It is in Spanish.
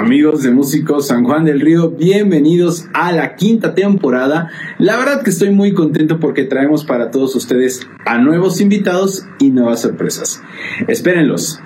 Amigos de Músicos San Juan del Río, bienvenidos a la quinta temporada. La verdad que estoy muy contento porque traemos para todos ustedes a nuevos invitados y nuevas sorpresas. Espérenlos.